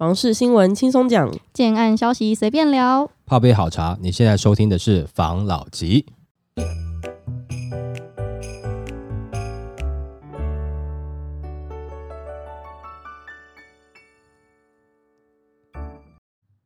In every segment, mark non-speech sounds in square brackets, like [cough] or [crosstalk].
房事新闻轻松讲，建案消息随便聊。泡杯好茶，你现在收听的是房老吉。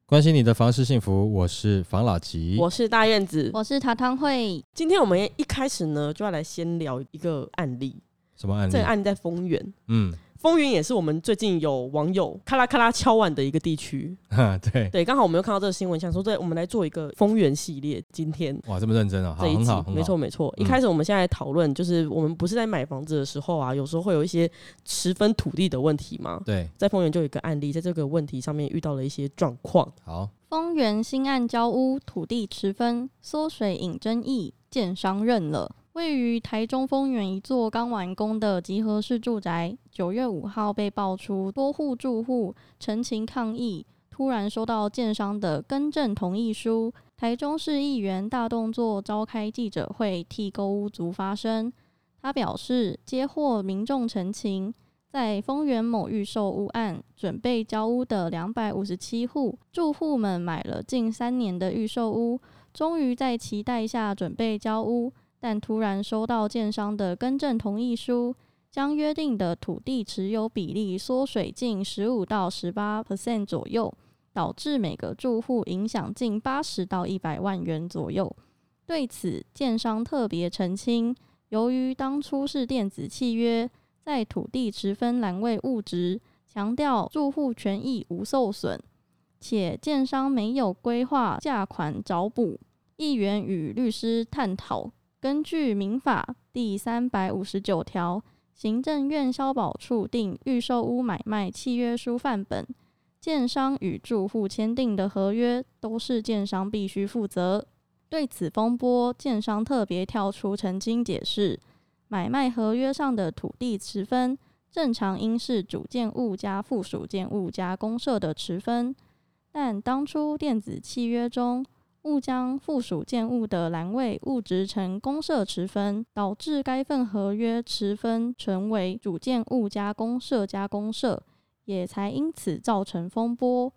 关心你的房事幸福，我是房老吉。我是大院子。我是塔汤会，今天我们一开始呢，就要来先聊一个案例。什么案例？这个案例在丰原，嗯，丰原也是我们最近有网友咔啦咔啦敲碗的一个地区。啊，[laughs] 对，对，刚好我们又看到这个新闻，想说对，我们来做一个丰原系列。今天哇，这么认真啊，好，这一集很好，很好没错没错。一嗯开始我们现在讨论，就是我们不是在买房子的时候啊，有时候会有一些持分土地的问题嘛。对，在丰原就有一个案例，在这个问题上面遇到了一些状况。好，丰原新案交屋土地持分缩水引争议，建商认了。位于台中丰原一座刚完工的集合式住宅，九月五号被爆出多户住户陈情抗议，突然收到建商的更正同意书。台中市议员大动作召开记者会，替购屋族发声。他表示，接获民众陈情，在丰原某预售屋案准备交屋的两百五十七户住户们买了近三年的预售屋，终于在期待下准备交屋，但突然收到建商的更正同意书，将约定的土地持有比例缩水近十五到十八 percent 左右，导致每个住户影响近八十到一百万元左右。对此，建商特别澄清，由于当初是电子契约，在土地持分栏位物质，强调住户权益无受损，且建商没有规划价款找补。议员与律师探讨，根据民法第三百五十九条，行政院消保处定预售屋买卖契约书范本，建商与住户签订的合约都是建商必须负责。对此风波，建商特别跳出澄清解释，买卖合约上的土地持分，正常应是主建物加附属建物加公社的持分，但当初电子契约中，误将附属建物的栏位误植成公社持分，导致该份合约持分成为主建物加公社加公社，也才因此造成风波。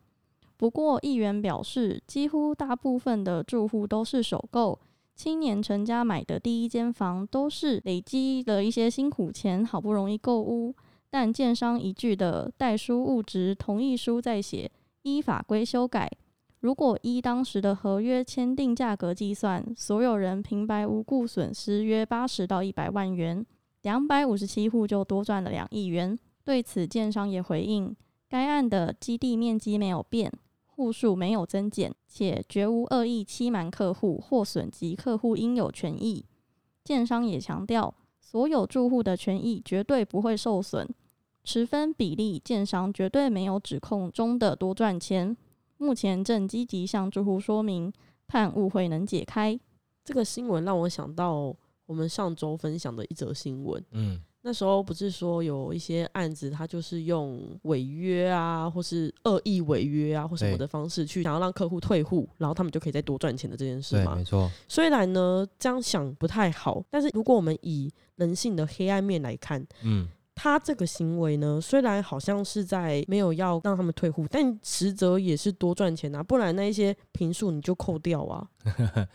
不过，议员表示，几乎大部分的住户都是首购，青年成家买的第一间房，都是累积了一些辛苦钱，好不容易购屋。但建商一句的代书物质同意书在写，依法规修改。如果依当时的合约签订价格计算，所有人平白无故损失约八十到一百万元，两百五十七户就多赚了两亿元。对此，建商也回应，该案的基地面积没有变，户数没有增减，且绝无恶意欺瞒客户或损及客户应有权益。建商也强调，所有住户的权益绝对不会受损，持分比例建商绝对没有指控中的多赚钱。目前正积极向住户说明，盼误会能解开。这个新闻让我想到我们上周分享的一则新闻。嗯，那时候不是说有一些案子，他就是用违约啊，或是恶意违约啊，或什么的方式去想要让客户退户，然后他们就可以再多赚钱的这件事对，嘛没。错，虽然呢这样想不太好，但是如果我们以人性的黑暗面来看，嗯，他这个行为呢，虽然好像是在没有要让他们退户，但实则也是多赚钱啊，不然那一些平数你就扣掉啊。[laughs]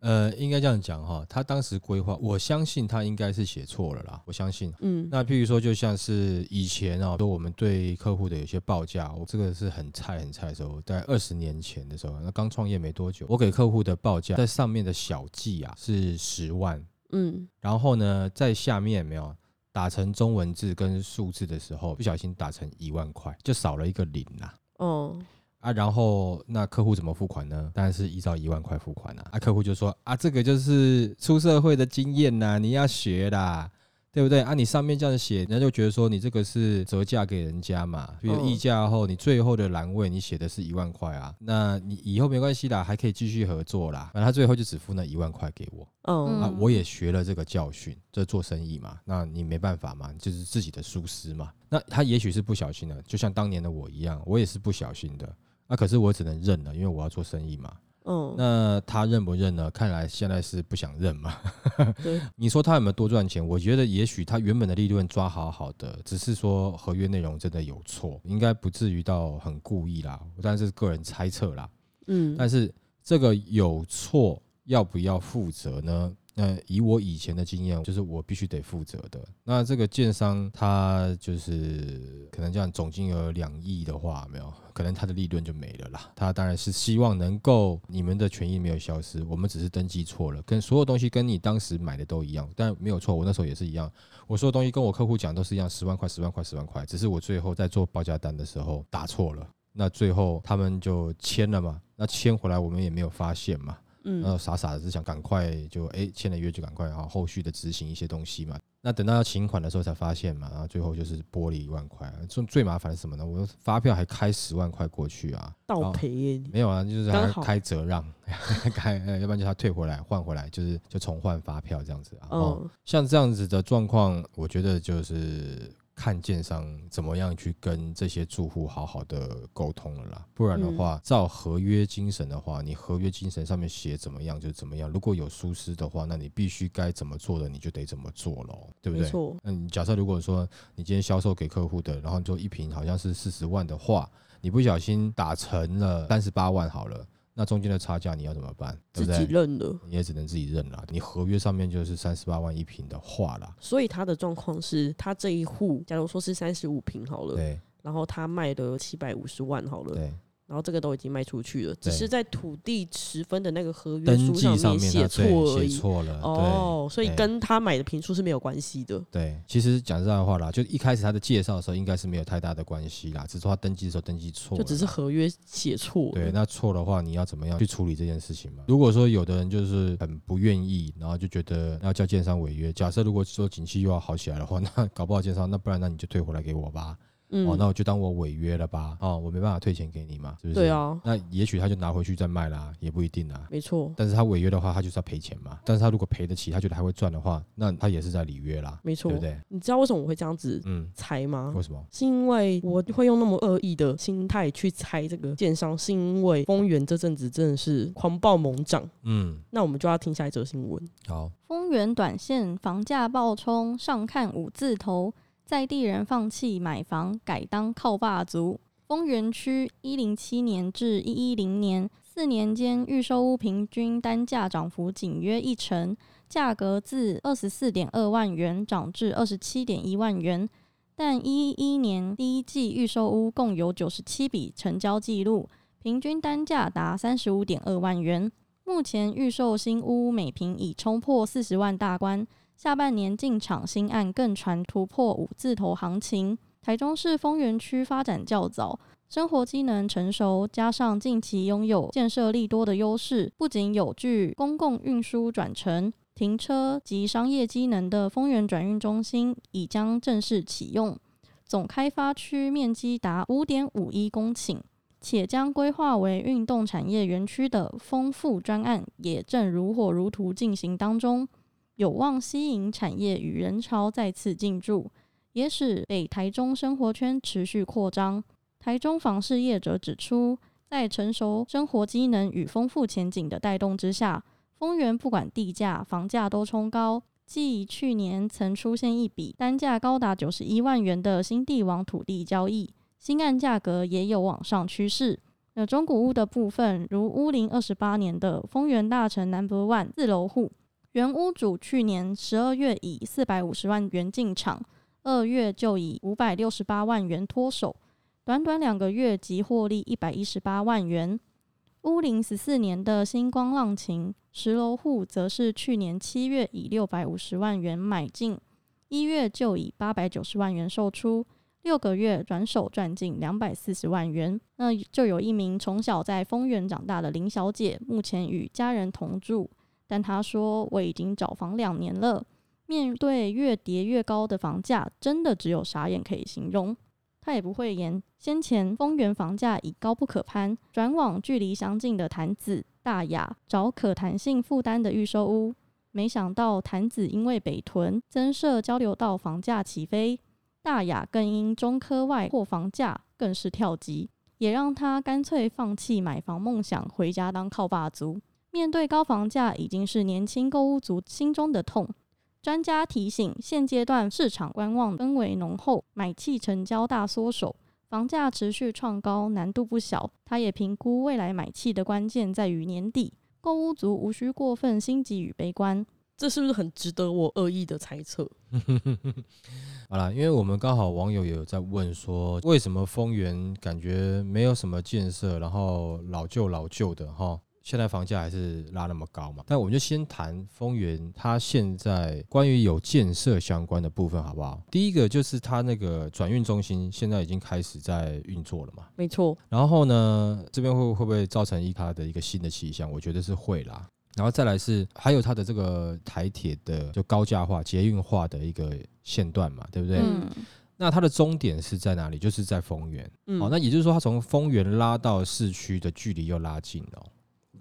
呃，应该这样讲哈，他当时规划，我相信他应该是写错了啦，我相信。嗯，那譬如说，就像是以前啊，说我们对客户的有些报价，我这个是很菜很菜的时候，在二十年前的时候，那刚创业没多久，我给客户的报价在上面的小计啊是十万，嗯，然后呢，在下面有没有打成中文字跟数字的时候，不小心打成一万块，就少了一个零啦。哦，啊，然后那客户怎么付款呢？当然是依照一万块付款啊。啊，客户就说啊，这个就是出社会的经验呐，你要学啦，对不对？啊，你上面这样写，人家就觉得说你这个是折价给人家嘛，比如嗯议价后，你最后的栏位你写的是一万块啊，那你以后没关系啦，还可以继续合作啦。反正他最后就只付那一万块给我。嗯啊，我也学了这个教训，这做生意嘛，那你没办法嘛，就是自己的疏失嘛。那他也许是不小心的，就像当年的我一样，我也是不小心的。那、可是我只能认了，因为我要做生意嘛。嗯，那他认不认呢？看来现在是不想认嘛。[laughs] [laughs] 对，你说他有没有多赚钱？我觉得也许他原本的利润抓好好的，只是说合约内容真的有错，应该不至于到很故意啦。但是个人猜测啦。嗯，但是这个有错要不要负责呢？那以我以前的经验，就是我必须得负责的。那这个建商他就是可能这样总金额两亿的话，没有可能他的利润就没了啦。他当然是希望能够你们的权益没有消失，我们只是登记错了，跟所有东西跟你当时买的都一样，但没有错，我那时候也是一样，我所有东西跟我客户讲都是一样，十万块，十万块，十万块，只是我最后在做报价单的时候打错了，那最后他们就签了嘛，那签回来我们也没有发现嘛。然后嗯，傻傻的只想赶快就哎签了约就赶快，啊后后续的执行一些东西嘛。那等到要请款的时候才发现嘛，然后最后就是剥离一万块。最最麻烦的是什么呢？我发票还开十万块过去啊，倒赔耶，没有啊，就是还刚好开折让，[laughs] 开，呃要不然就他退回来换回来，就是就重换发票这样子啊。哦，嗯，像这样子的状况，我觉得就是看建商怎么样去跟这些住户好好的沟通了啦。不然的话，照合约精神的话，你合约精神上面写怎么样就怎么样。如果有疏失的话，那你必须该怎么做的你就得怎么做咯，对不对？没错，那你假设如果说你今天销售给客户的，然后就一瓶好像是四十万的话，你不小心打成了三十八万好了，那中间的差价你要怎么办？对自不对？己认了。你也只能自己认了。你合约上面就是三十八万一平的话啦，所以他的状况是，他这一户，假如说是三十五平好了，对然后他卖的七百五十万好了，对，然后这个都已经卖出去了，只是在土地持分的那个合约登书上面写他错而已。写错了，哦，所以跟他买的平数是没有关系的。对，其实讲实在话啦，就一开始他的介绍的时候应该是没有太大的关系啦，只是他登记的时候登记错了，就只是合约写错了。对，那错的话，你要怎么样去处理这件事情嘛？如果说有的人就是很不愿意，然后就觉得要叫建商违约，假设如果说景气又要好起来的话，那搞不好建商，那不然那你就退回来给我吧。嗯，哦，那我就当我违约了吧。哦，我没办法退钱给你嘛，是不是？对。啊，那也许他就拿回去再卖啦，也不一定啊。没错，但是他违约的话，他就是要赔钱嘛。但是他如果赔得起，他觉得还会赚的话，那他也是在履约啦，没错对不对？你知道为什么我会这样子嗯，猜吗？为什么？是因为我会用那么恶意的心态去猜这个建商，是因为丰原这阵子真的是狂暴猛涨。嗯，那我们就要听下一则新闻。好，丰原短线房价暴冲，上看五字头，在地人放弃买房，改当靠霸族。丰原区一零七年至一一零年四年间，预售屋平均单价涨幅仅约一成，价格自二十四点二万元涨至二十七点一万元。但一一年第一季预售屋共有九十七笔成交记录，平均单价达三十五点二万元。目前预售新屋每平已冲破四十万大关，下半年进场新案更传突破五字头行情。台中市丰原区发展较早，生活机能成熟，加上近期拥有建设力多的优势，不仅有具公共运输转乘、停车及商业机能的丰原转运中心已将正式启用，总开发区面积达五点五一公顷。且将规划为运动产业园区的丰富专案也正如火如荼进行当中，有望吸引产业与人潮再次进驻，也使北台中生活圈持续扩张。台中房事业者指出，在成熟生活机能与丰富前景的带动之下，丰原不管地价、房价都冲高。继去年曾出现一笔单价高达九十一万元的新地王土地交易。新案价格也有往上趋势。那中古屋的部分，如屋龄二十八年的丰原大城 Number One 四楼户，原屋主去年十二月以四百五十万元进场，二月就以五百六十八万元脱手，短短两个月即获利一百一十八万元。屋龄十四年的星光浪琴十楼户，则是去年七月以六百五十万元买进，一月就以八百九十万元售出。六个月转手赚进两百四十万元，那就有一名从小在丰原长大的林小姐，目前与家人同住，但他说我已经找房两年了，面对越跌越高的房价，真的只有傻眼可以形容。他也不会言，先前丰原房价已高不可攀，转往距离相近的潭子、大雅找可弹性负担的预售屋，没想到潭子因为北屯增设交流道，房价起飞。大雅更因中科外或房价更是跳级，也让他干脆放弃买房梦想，回家当靠爸族。面对高房价，已经是年轻购物族心中的痛。专家提醒，现阶段市场观望氛围浓厚，买气成交大缩手，房价持续创高，难度不小。他也评估未来买气的关键在于年底，购屋族无需过分心急与悲观。这是不是很值得我恶意的猜测？[laughs] 好啦，因为我们刚好网友也有在问说，为什么丰原感觉没有什么建设，然后老旧老旧的哈，现在房价还是拉那么高嘛？但我们就先谈丰原，它现在关于有建设相关的部分好不好？第一个就是它那个转运中心现在已经开始在运作了嘛？没错，然后呢，这边会会不会造成一它的一个新的气象？我觉得是会啦。然后再来是还有它的这个台铁的就高架化、捷运化的一个线段嘛，对不对？嗯那它的终点是在哪里？就是在丰原。嗯，好，那也就是说，它从丰原拉到市区的距离又拉近了哦。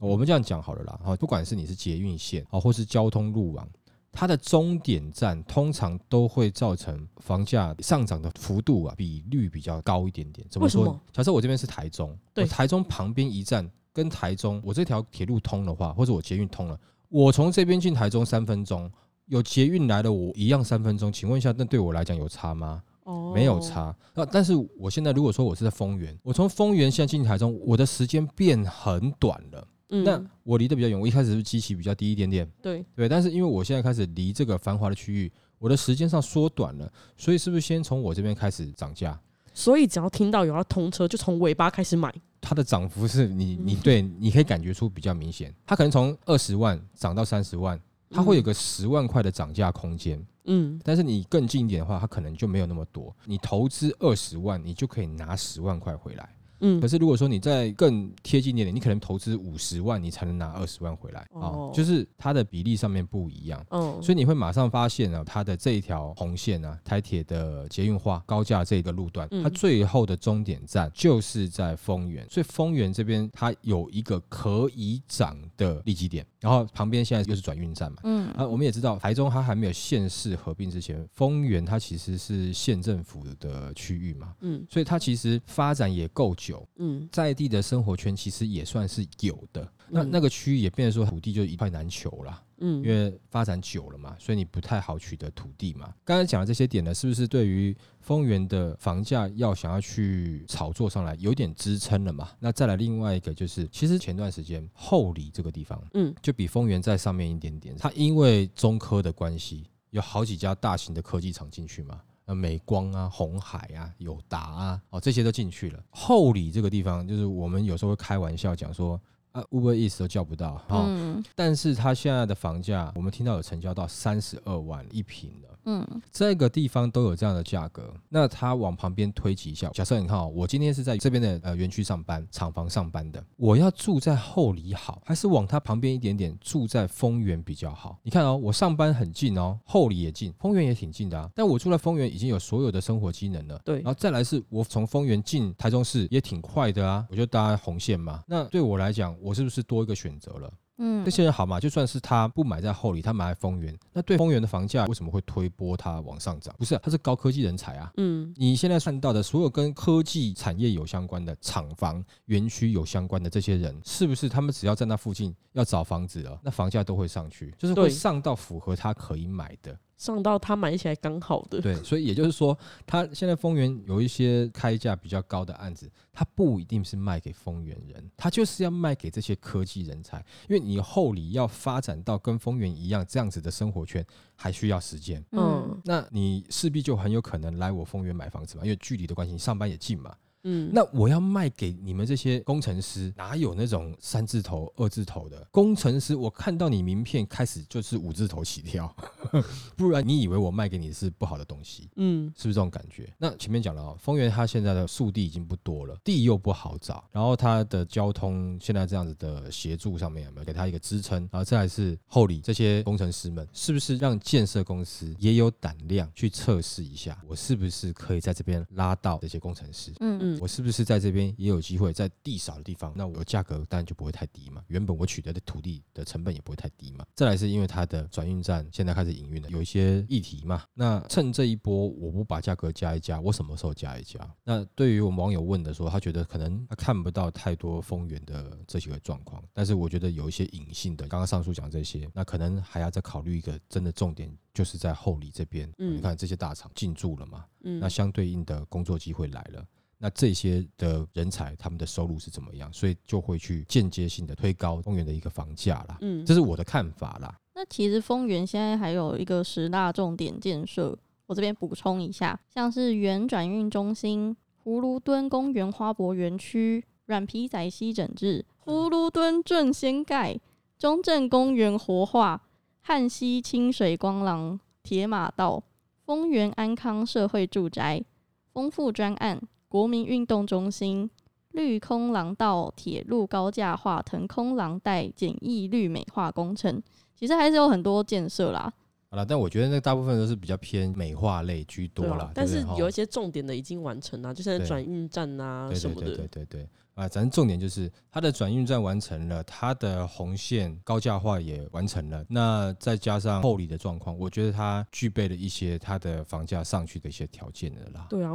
我们这样讲好了啦，哈，不管是你是捷运线啊，或是交通路网，它的终点站通常都会造成房价上涨的幅度啊，比率比较高一点点。怎么说么？假设我这边是台中，对我台中旁边一站跟台中，我这条铁路通的话，或者我捷运通了，我从这边进台中三分钟，有捷运来了，我一样三分钟。请问一下，那对我来讲有差吗？哦没有，差。那但是我现在如果说我是在丰原，我从丰原现在进台中，我的时间变很短了。嗯，那我离得比较远，我一开始是机器比较低一点点，对，对。但是因为我现在开始离这个繁华的区域，我的时间上缩短了，所以是不是先从我这边开始涨价？所以只要听到有要通车，就从尾巴开始买。它的涨幅是你你对你可以感觉出比较明显，它可能从二十万涨到三十万，它会有个十万块的涨价空间。嗯，但是你更近一点的话，它可能就没有那么多。你投资二十万，你就可以拿十万块回来。嗯。可是如果说你在更贴近一点点，你可能投资五十万，你才能拿二十万回来啊、哦就是它的比例上面不一样。嗯，所以你会马上发现呢、它的这一条红线啊，台铁的捷运化高架这个路段，嗯。它最后的终点站就是在丰原，所以丰原这边它有一个可以涨的利基点，然后旁边现在又是转运站嘛。嗯啊，我们也知道台中它还没有县市合并之前，丰原它其实是县政府的区域嘛，嗯所以它其实发展也够久，嗯在地的生活圈其实也算是有的。那嗯那个区域也变成说土地就一块难求啦。嗯，因为发展久了嘛，所以你不太好取得土地嘛。刚才讲的这些点呢，是不是对于丰原的房价要想要去炒作上来，有点支撑了嘛？那再来另外一个就是，其实前段时间后里这个地方，嗯就比丰原在上面一点点，它因为中科的关系，有好几家大型的科技厂进去嘛。呃，美光啊、红海啊、友达啊，哦，这些都进去了。后里这个地方，就是我们有时候会开玩笑讲说，啊，Uber Eats 都叫不到，哦，嗯但是它现在的房价，我们听到有成交到三十二万一平了。嗯这个地方都有这样的价格，那他往旁边推挤一下。假设你看哦，我今天是在这边的呃园区上班，厂房上班的，我要住在后里好，还是往它旁边一点点住在丰原比较好？你看哦，我上班很近哦，后里也近，丰原也挺近的啊。但我住在丰原已经有所有的生活机能了，对然后再来是我从丰原进台中市也挺快的啊，我就搭红线嘛。那对我来讲，我是不是多一个选择了？嗯这些人好嘛，就算是他不买在后里，他买在丰原，那对丰原的房价为什么会推波它往上涨？不是、啊，他是高科技人才啊。嗯你现在看到的所有跟科技产业有相关的厂房、园区有相关的这些人，是不是他们只要在那附近要找房子了，那房价都会上去，就是会上到符合他可以买的。上到他买起来刚好的。对，所以也就是说，他现在丰原有一些开价比较高的案子，他不一定是卖给丰原人，他就是要卖给这些科技人才，因为你后里要发展到跟丰原一样这样子的生活圈，还需要时间。嗯那你势必就很有可能来我丰原买房子嘛，因为距离的关系，你上班也近嘛。嗯，那我要卖给你们这些工程师，哪有那种三字头、二字头的工程师？我看到你名片开始就是五字头起跳，[laughs] 不然你以为我卖给你是不好的东西？嗯是不是这种感觉？那前面讲了哦，丰源它现在的速地已经不多了，地又不好找，然后它的交通现在这样子的协助上面有没有给它一个支撑？然后再来是后里这些工程师们，是不是让建设公司也有胆量去测试一下，我是不是可以在这边拉到这些工程师？嗯嗯嗯我是不是在这边也有机会在地少的地方，那我价格当然就不会太低嘛，原本我取得的土地的成本也不会太低嘛。再来是因为它的转运站现在开始营运了，有一些议题嘛，那趁这一波我不把价格加一加，我什么时候加一加？那对于我们网友问的说，他觉得可能他看不到太多丰源的这些个状况，但是我觉得有一些隐性的，刚刚上述讲这些，那可能还要再考虑一个真的重点，就是在后里这边，嗯你看这些大厂进驻了嘛，嗯那相对应的工作机会来了。那这些的人才，他们的收入是怎么样？所以就会去间接性的推高丰原的一个房价啦。嗯这是我的看法啦。那其实丰原现在还有一个十大重点建设，我这边补充一下，像是原转运中心、葫芦墩公园花博园区、软皮仔溪整治、葫芦墩镇掀盖、中正公园活化、汉溪清水光廊、铁马道、丰原安康社会住宅、丰富专案、国民运动中心。绿空廊道铁路高架化腾空廊带简易绿美化工程，其实还是有很多建设啦。好了，但我觉得那大部分都是比较偏美化类居多啦。对啊，但是对不对有一些重点的已经完成了，就像转运站啊什么的。对对对对啊，咱重点就是它的转运站完成了，它的红线高架化也完成了，那再加上后里的状况，我觉得它具备了一些它的房价上去的一些条件的啦。对啊，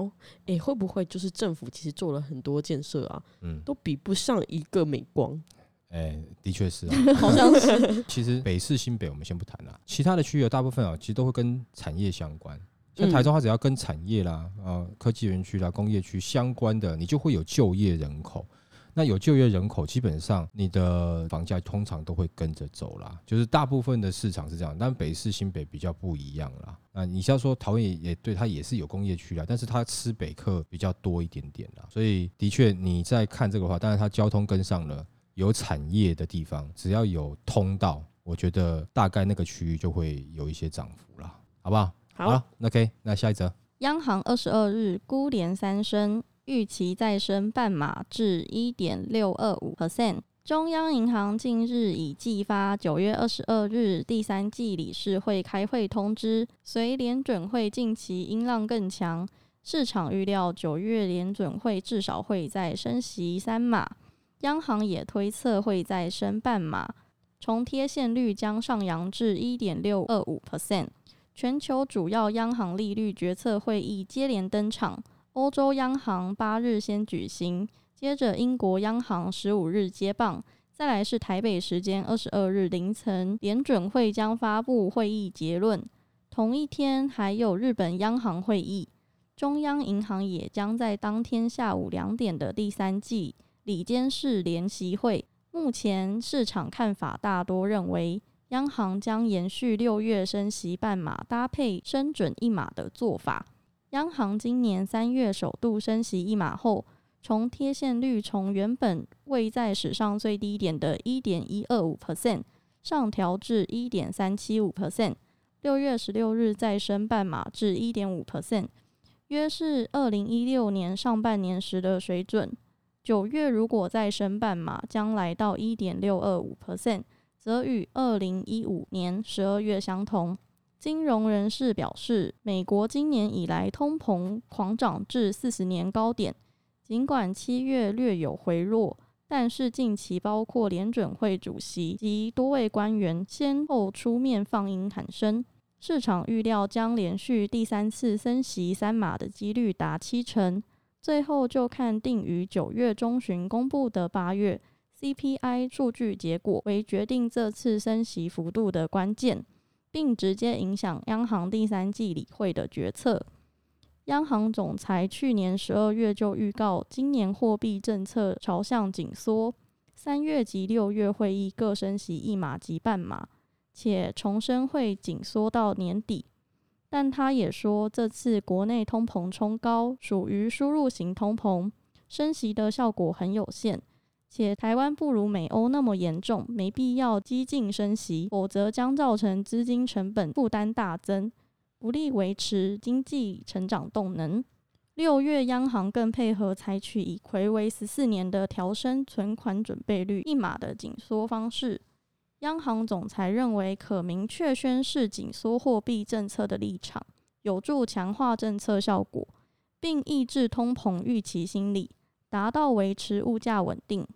诶，会不会就是政府其实做了很多建设啊，嗯，都比不上一个美光？哎、的确是啊。[laughs] 好像是 [laughs] 其实北市、新北我们先不谈啦，其他的区域大部分啊，其实都会跟产业相关。像台中，它只要跟产业啦、呃科技园区啦、工业区相关的，你就会有就业人口。那有就业人口，基本上你的房价通常都会跟着走啦。就是大部分的市场是这样，但北市、新北比较不一样啦。那你像说桃园也对，它也是有工业区啦，但是它吃北客比较多一点点啦。所以的确你在看这个话，当然它交通跟上了。有产业的地方，只要有通道，我觉得大概那个区域就会有一些涨幅啦，好不好？好，那 OK，那下一则，央行二十二日估连三升，预期再升半码至一点六二五 percent。中央银行近日已寄发九月二十二日第三季理事会开会通知，随联准会近期音浪更强，市场预料九月联准会至少会再升息三码，央行也推测会再升半码，重贴现率将上扬至一点六二五 percent。全球主要央行利率决策会议接连登场，欧洲央行八日先举行，接着英国央行十五日接棒，再来是台北时间二十二日凌晨，联准会将发布会议结论。同一天还有日本央行会议，中央银行也将在当天下午两点的第三季里监事联席会。目前市场看法大多认为，央行将延续六月升息半码搭配升准一码的做法。央行今年三月首度升息一码后，从贴现率从原本位在史上最低点的一点一二五 percent 上调至一点三七五 percent。六月十六日再升半码至一点五 percent，约是二零一六年上半年时的水准。九月如果再升半码，将来到一点六二五 percent。则与二零一五年十二月相同。金融人士表示，美国今年以来通膨狂涨至四十年高点，尽管七月略有回落，但是近期包括联准会主席及多位官员先后出面放鹰喊声，市场预料将连续第三次升息三码的几率达七成。最后就看定于九月中旬公布的八月。CPI 数据结果为决定这次升息幅度的关键，并直接影响央行第三季理会的决策。央行总裁去年十二月就预告，今年货币政策朝向紧缩，三月及六月会议各升息一码及半码，且重申会紧缩到年底。但他也说，这次国内通膨冲高属于输入型通膨，升息的效果很有限。且台湾不如美欧那么严重，没必要激进升息，否则将造成资金成本负担大增，不利维持经济成长动能。六月央行更配合采取以魁为十四年的调升存款准备率一码的紧缩方式。央行总裁认为，可明确宣示紧缩货币政策的立场，有助强化政策效果。并抑制通膨预期心理，达到维持物价稳定。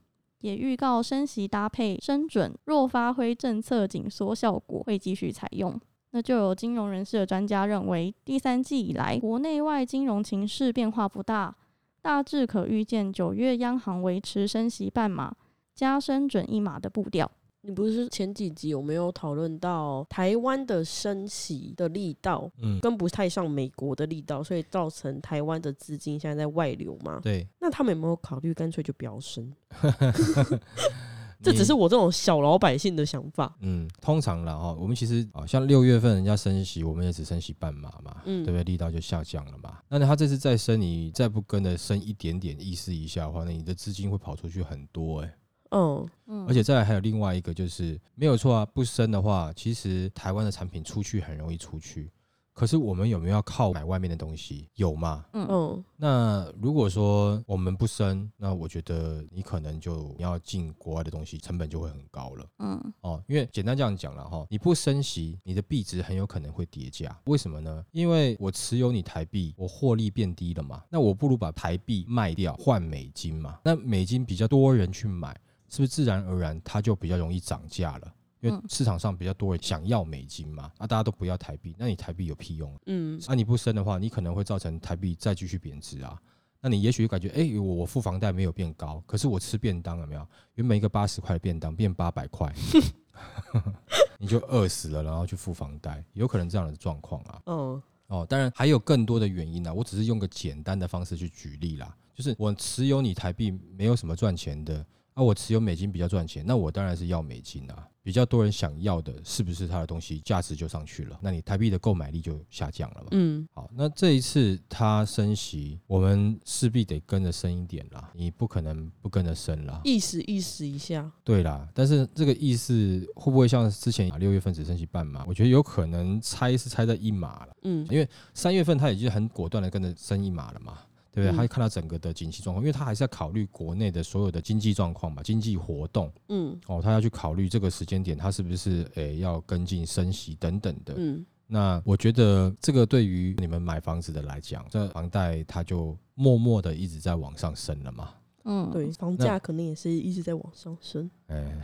也预告升息搭配升准，若发挥政策紧缩效果，会继续采用。那就有金融人士的专家认为，第三季以来，国内外金融情势变化不大，大致可预见九月央行维持升息半码，加升准一码的步调。你不是前几集有没有讨论到台湾的升息的力道，嗯，跟不太上美国的力道，所以造成台湾的资金现在在外流嘛？对，那他们有没有考虑干脆就不要升？[laughs] 这只是我这种小老百姓的想法。嗯，通常了哈，我们其实啊，像六月份人家升息，我们也只升息半码嘛，嗯对不对？力道就下降了嘛。那他这次再升，你再不跟着升一点点，意思一下的话，那你的资金会跑出去很多哎、嗯，嗯，而且再来还有另外一个就是没有错啊，不升的话，其实台湾的产品出去很容易出去。可是我们有没有要靠买外面的东西？有吗？嗯嗯那如果说我们不升，那我觉得你可能就你要进国外的东西，成本就会很高了。嗯哦，因为简单这样讲了哈，你不升息，你的币值很有可能会叠加。为什么呢？因为我持有你台币，我获利变低了嘛，那我不如把台币卖掉换美金嘛。那美金比较多人去买，是不是自然而然它就比较容易涨价了？因为嗯市场上比较多人想要美金嘛，啊，大家都不要台币，那你台币有屁用啊？嗯啊，你不升的话，你可能会造成台币再继续贬值啊。那你也许感觉，哎、我我付房贷没有变高，可是我吃便当了没有？原本一个八十块的便当变八百块 [laughs] [laughs] 你就饿死了，然后去付房贷，有可能这样的状况啊。哦哦，当然还有更多的原因啊，我只是用个简单的方式去举例啦，就是我持有你台币没有什么赚钱的，啊，我持有美金比较赚钱，那我当然是要美金啊。比较多人想要的，是不是它的东西价值就上去了？那你台币的购买力就下降了嘛？嗯好，那这一次它升息，我们势必得跟着升一点啦，你不可能不跟着升啦。意思意思一下。对啦，但是这个意思会不会像之前六月份只升息半码？我觉得有可能猜是猜在一码了。嗯因为三月份它已经很果断的跟着升一码了嘛，对不对？嗯他看到整个的景气状况，因为他还是要考虑国内的所有的经济状况嘛，经济活动嗯哦，他要去考虑这个时间点，他是不是诶要跟进升息等等的。嗯那我觉得这个对于你们买房子的来讲，这房贷它就默默的一直在往上升了嘛。嗯，对，房价可能也是一直在往上升。哎，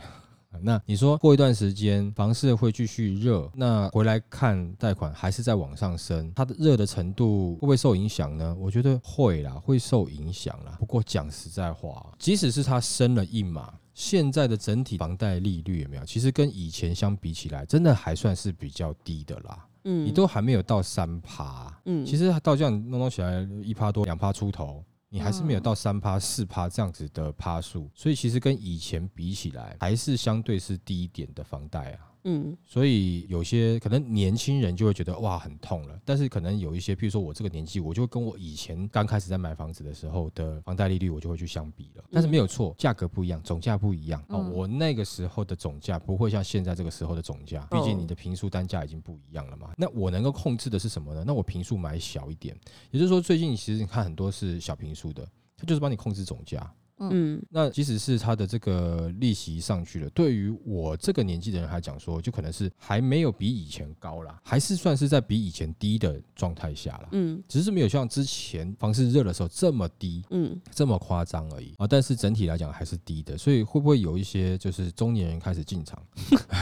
那你说过一段时间房市会继续热，那回来看贷款还是在往上升，它的热的程度会不会受影响呢？我觉得会啦，会受影响啦。不过讲实在话，即使是它升了一码，现在的整体房贷利率有没有？其实跟以前相比起来，真的还算是比较低的啦。嗯，你都还没有到三趴，嗯，其实到这样弄弄起来一趴多两趴出头，你还是没有嗯到三趴四趴这样子的趴数，所以其实跟以前比起来，还是相对是低一点的房贷啊。嗯所以有些可能年轻人就会觉得哇很痛了，但是可能有一些，譬如说我这个年纪，我就跟我以前刚开始在买房子的时候的房贷利率，我就会去相比了。但是没有错，价格不一样，总价不一样哦。嗯我那个时候的总价不会像现在这个时候的总价，毕竟哦你的平数单价已经不一样了嘛。那我能够控制的是什么呢？那我平数买小一点，也就是说最近其实你看很多是小平数的，它就是帮你控制总价。嗯那即使是他的这个利息上去了，对于我这个年纪的人来讲说，就可能是还没有比以前高啦，还是算是在比以前低的状态下啦。嗯只是没有像之前房市热的时候这么低，嗯这么夸张而已啊。但是整体来讲还是低的，所以会不会有一些就是中年人开始进场？[laughs]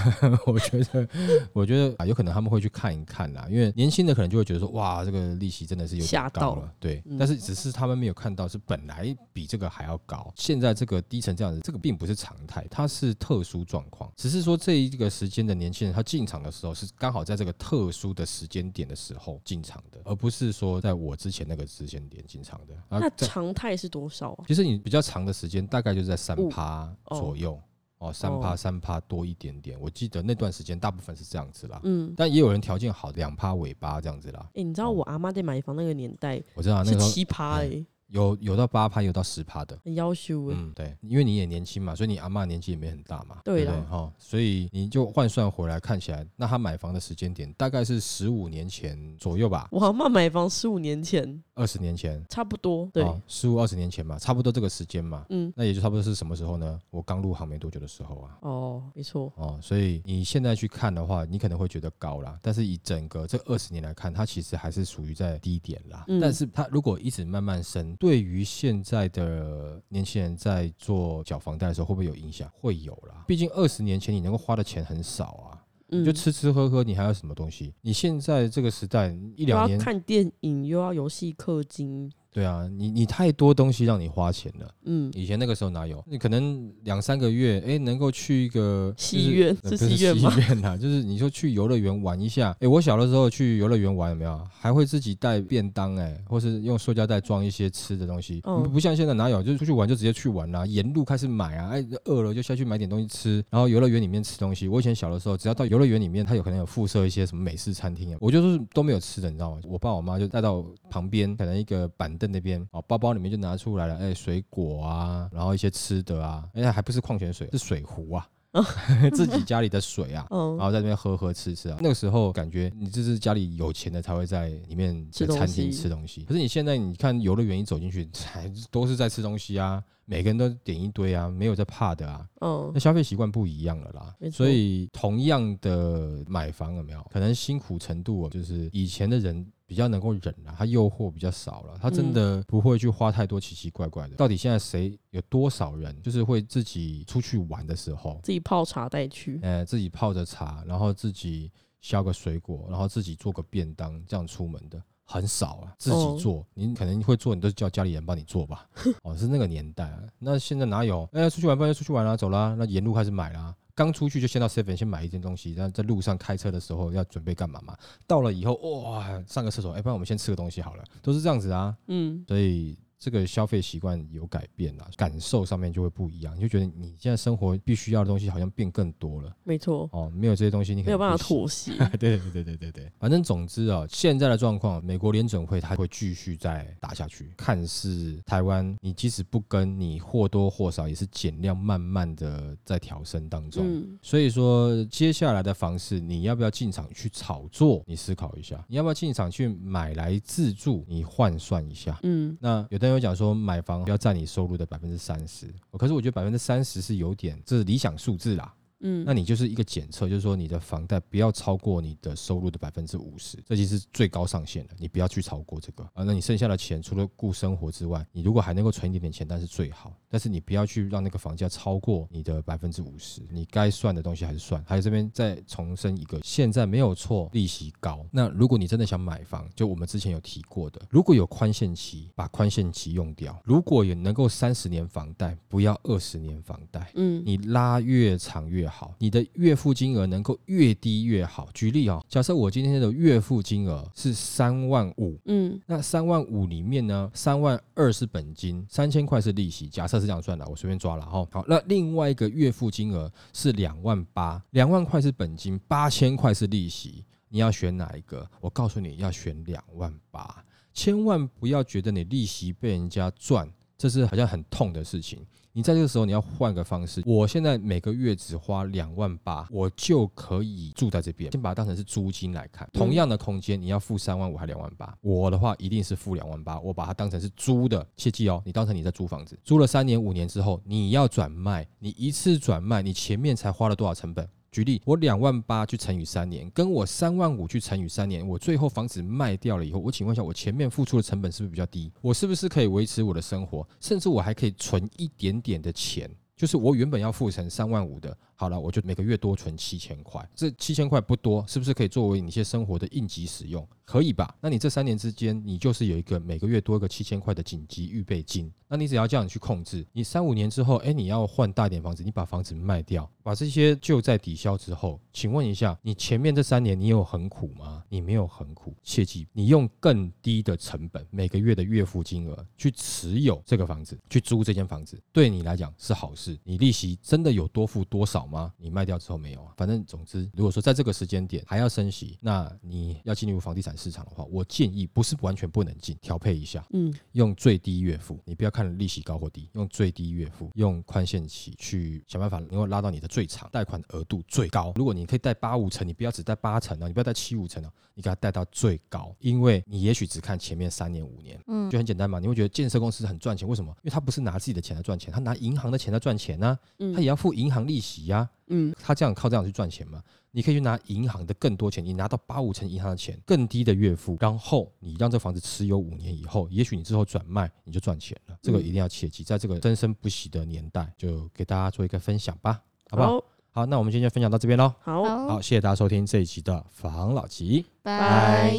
[laughs] 我觉得，我觉得啊，有可能他们会去看一看啦，因为年轻的可能就会觉得说，哇，这个利息真的是有点高了，对。嗯但是只是他们没有看到是本来比这个还要高，现在这个低成这样子，这个并不是常态，它是特殊状况。只是说这一个时间的年轻人他进场的时候是刚好在这个特殊的时间点的时候进场的，而不是说在我之前那个时间点进场的。啊那常态是多少啊？其实你比较长的时间，大概就是在三趴哦左右哦，三趴哦三趴多一点点。我记得那段时间大部分是这样子啦，嗯，但也有人条件好，两趴尾巴这样子啦。哎，你知道我阿妈在买房那个年代我知道那是个时候七趴哎，有有到八趴，有到十趴的。很要求哎。嗯，对，因为你也年轻嘛，所以你阿嬷年纪也没很大嘛，对对？哈，所以你就换算回来看起来，那他买房的时间点大概是十五年前左右吧，我阿妈买房十五年前，二十年前，差不多。对，十五二十年前嘛，差不多这个时间嘛。嗯，那也就差不多是什么时候呢？我刚入行没多久的时候啊。哦，没错。哦，所以你现在去看的话，你可能会觉得高啦，但是以整个这二十年来看，它其实还是属于在低点啦。嗯但是它如果一直慢慢升，对于现在的年轻人在做缴房贷的时候，会不会有影响？会有啦，毕竟二十年前你能够花的钱很少啊，嗯，你就吃吃喝喝，你还有什么东西？你现在这个时代一又两年，看电影，又要游戏氪金。对啊，你你太多东西让你花钱了。嗯，以前那个时候哪有？你可能两三个月，哎，能够去一个就是戏院是呃是戏院吗戏院啊，就是你说去游乐园玩一下。哎，我小的时候去游乐园玩有没有？还会自己带便当哎，或是用塑胶袋装一些吃的东西。嗯不像现在哪有，就是出去玩就直接去玩啦、沿路开始买啊，哎，饿了就下去买点东西吃，然后游乐园里面吃东西。我以前小的时候，只要到游乐园里面，它有可能有附设一些什么美式餐厅啊，我就是都没有吃的，你知道吗？我爸我妈就带到旁边，可能一个板凳那边，哦，包包里面就拿出来了，哎，水果啊，然后一些吃的啊，哎，还不是矿泉水，是水壶啊，[laughs] 自己家里的水啊。[laughs] 嗯然，后在那边喝喝吃吃啊，那个时候感觉你这是家里有钱的才会在里面在餐厅吃东西。可是你现在你看游乐园一走进去，还都是在吃东西啊，每个人都点一堆啊，没有在怕的啊。嗯那，消费习惯不一样了啦所以同样的买房有没有可能辛苦程度哦，就是以前的人比较能够忍啦，他诱惑比较少了，他真的不会去花太多奇奇怪怪的。到底现在谁有多少人就是会自己出去玩的时候，自己泡茶带去。呃，自己泡着茶，然后自己削个水果，然后自己做个便当，这样出门的很少啊。自哦己做，你可能会做，你都是叫家里人帮你做吧？哦，是那个年代啊。那现在哪有？哎、出去玩，不然就出去玩啦、走啦。那沿路开始买啦。刚出去就先到 seven 先买一件东西，然后在路上开车的时候要准备干嘛嘛？到了以后哇，上个厕所，哎、不然我们先吃个东西好了，都是这样子啊。嗯，所以这个消费习惯有改变啦，感受上面就会不一样，你就觉得你现在生活必须要的东西好像变更多了没错，哦，没有这些东西你可没有办法。妥协。[laughs] 对对对对对对，反正总之啊，现在的状况，美国联准会它会继续再打下去。看似台湾，你即使不跟，你或多或少也是减量，慢慢的在调升当中。嗯，所以说，接下来的房市，你要不要进场去炒作？你思考一下，你要不要进场去买来自住？你换算一下。嗯，那有的有讲说，买房要占你收入的百分之三十，可是我觉得百分之三十是有点，这是理想数字啦。嗯，那你就是一个检测，就是说你的房贷不要超过你的收入的百分之五十，这就是最高上限了，你不要去超过这个啊。那你剩下的钱除了顾生活之外，你如果还能够存一点点钱，那是最好。但是你不要去让那个房价超过你的百分之五十，你该算的东西还是算。还有这边再重申一个，现在没有错，利息高。那如果你真的想买房，就我们之前有提过的，如果有宽限期，把宽限期用掉；如果也能够三十年房贷，不要二十年房贷。嗯，你拉越长越好，你的月付金额能够越低越好。举例啊、假设我今天的月付金额是三万五，嗯，那三万五里面呢，三万二是本金，三千块是利息。假设是这样算的，我随便抓了哈。好，那另外一个月付金额是两万八，两万块是本金，八千块是利息。你要选哪一个？我告诉你要选两万八，千万不要觉得你利息被人家赚，这是好像很痛的事情。你在这个时候你要换个方式，我现在每个月只花两万八，我就可以住在这边，先把它当成是租金来看。同样的空间，你要付三万五还两万八，我的话一定是付两万八，我把它当成是租的。切记哦，你当成你在租房子，租了三年五年之后，你要转卖，你一次转卖，你前面才花了多少成本？举例，我两万八去乘以三年，跟我三万五去乘以三年，我最后房子卖掉了以后，我请问一下，我前面付出的成本是不是比较低？我是不是可以维持我的生活，甚至我还可以存一点点的钱？就是我原本要付成三万五的，好了，我就每个月多存七千块，这七千块不多，是不是可以作为你一些生活的应急使用？可以吧？那你这三年之间，你就是有一个每个月多一个七千块的紧急预备金，那你只要这样去控制，你三五年之后，哎，你要换大点房子，你把房子卖掉，把这些旧债抵消之后，请问一下，你前面这三年你有很苦吗？你没有很苦，切记你用更低的成本，每个月的月付金额去持有这个房子，去租这间房子，对你来讲是好事。你利息真的有多付多少吗？你卖掉之后没有啊？反正总之，如果说在这个时间点还要升息，那你要进入房地产市场的话，我建议不是完全不能进，调配一下，嗯，用最低月付，你不要看利息高或低，用最低月付，用宽限期去想办法能够拉到你的最长贷款额度最高。如果你可以贷八五成，你不要只贷八成啊，你不要贷七五成啊，你给它贷到最高，因为你也许只看前面三年五年，嗯就很简单嘛。你会觉得建设公司很赚钱，为什么？因为他不是拿自己的钱来赚钱，他拿银行的钱来赚钱呢、嗯他也要付银行利息呀、嗯他这样靠这样去赚钱嘛？你可以去拿银行的更多钱，你拿到八五成银行的钱，更低的月付，然后你让这房子持有五年以后，也许你之后转卖你就赚钱了。这个嗯一定要切记，在这个生生不息的年代，就给大家做一个分享吧，好不好？好好，那我们今天就分享到这边喽。好。好，谢谢大家收听这一集的房老吉。拜。